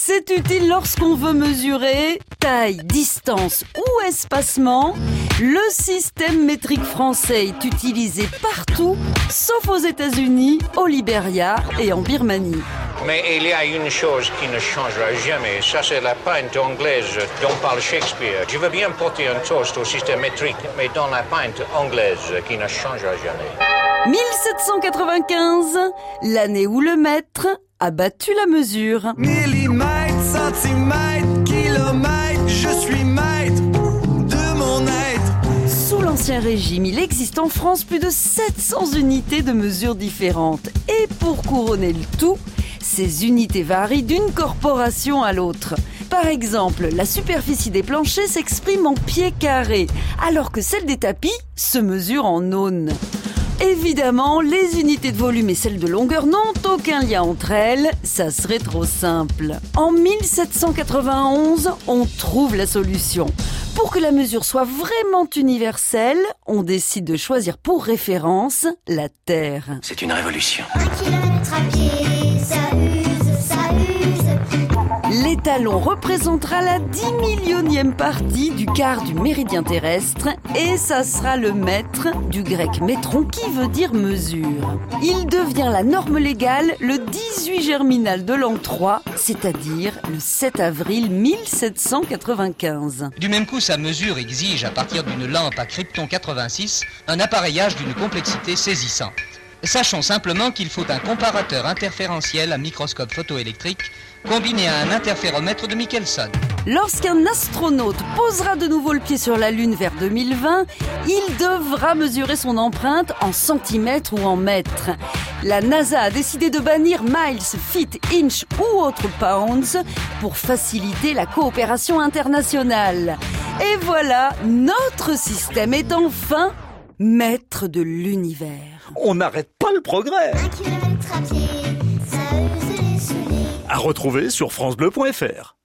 C'est utile lorsqu'on veut mesurer taille, distance ou espacement. Le système métrique français est utilisé partout, sauf aux États-Unis, au Liberia et en Birmanie. Mais il y a une chose qui ne changera jamais, ça c'est la pinte anglaise dont parle Shakespeare. Je veux bien porter un toast au système métrique, mais dans la pinte anglaise qui ne changera jamais. 1795, l'année où le maître a battu la mesure. Millimètres, centimètres, kilomètres, je suis maître de mon être. Sous l'Ancien Régime, il existe en France plus de 700 unités de mesure différentes. Et pour couronner le tout, ces unités varient d'une corporation à l'autre. Par exemple, la superficie des planchers s'exprime en pieds carrés, alors que celle des tapis se mesure en aunes. Évidemment, les unités de volume et celles de longueur n'ont aucun lien entre elles, ça serait trop simple. En 1791, on trouve la solution. Pour que la mesure soit vraiment universelle, on décide de choisir pour référence la Terre. C'est une révolution. Un kilomètre à pied, L'étalon représentera la 10 millionième partie du quart du méridien terrestre et ça sera le mètre du grec métron qui veut dire mesure. Il devient la norme légale le 18 germinal de l'an 3, c'est-à-dire le 7 avril 1795. Du même coup, sa mesure exige, à partir d'une lampe à krypton 86, un appareillage d'une complexité saisissante. Sachons simplement qu'il faut un comparateur interférentiel à microscope photoélectrique combiné à un interféromètre de Michelson. Lorsqu'un astronaute posera de nouveau le pied sur la Lune vers 2020, il devra mesurer son empreinte en centimètres ou en mètres. La NASA a décidé de bannir miles, feet, inch ou autres pounds pour faciliter la coopération internationale. Et voilà, notre système est enfin maître de l'univers. On n'arrête pas le progrès. Un kilomètre à pied, ça use les souliers. À retrouver sur francebleu.fr.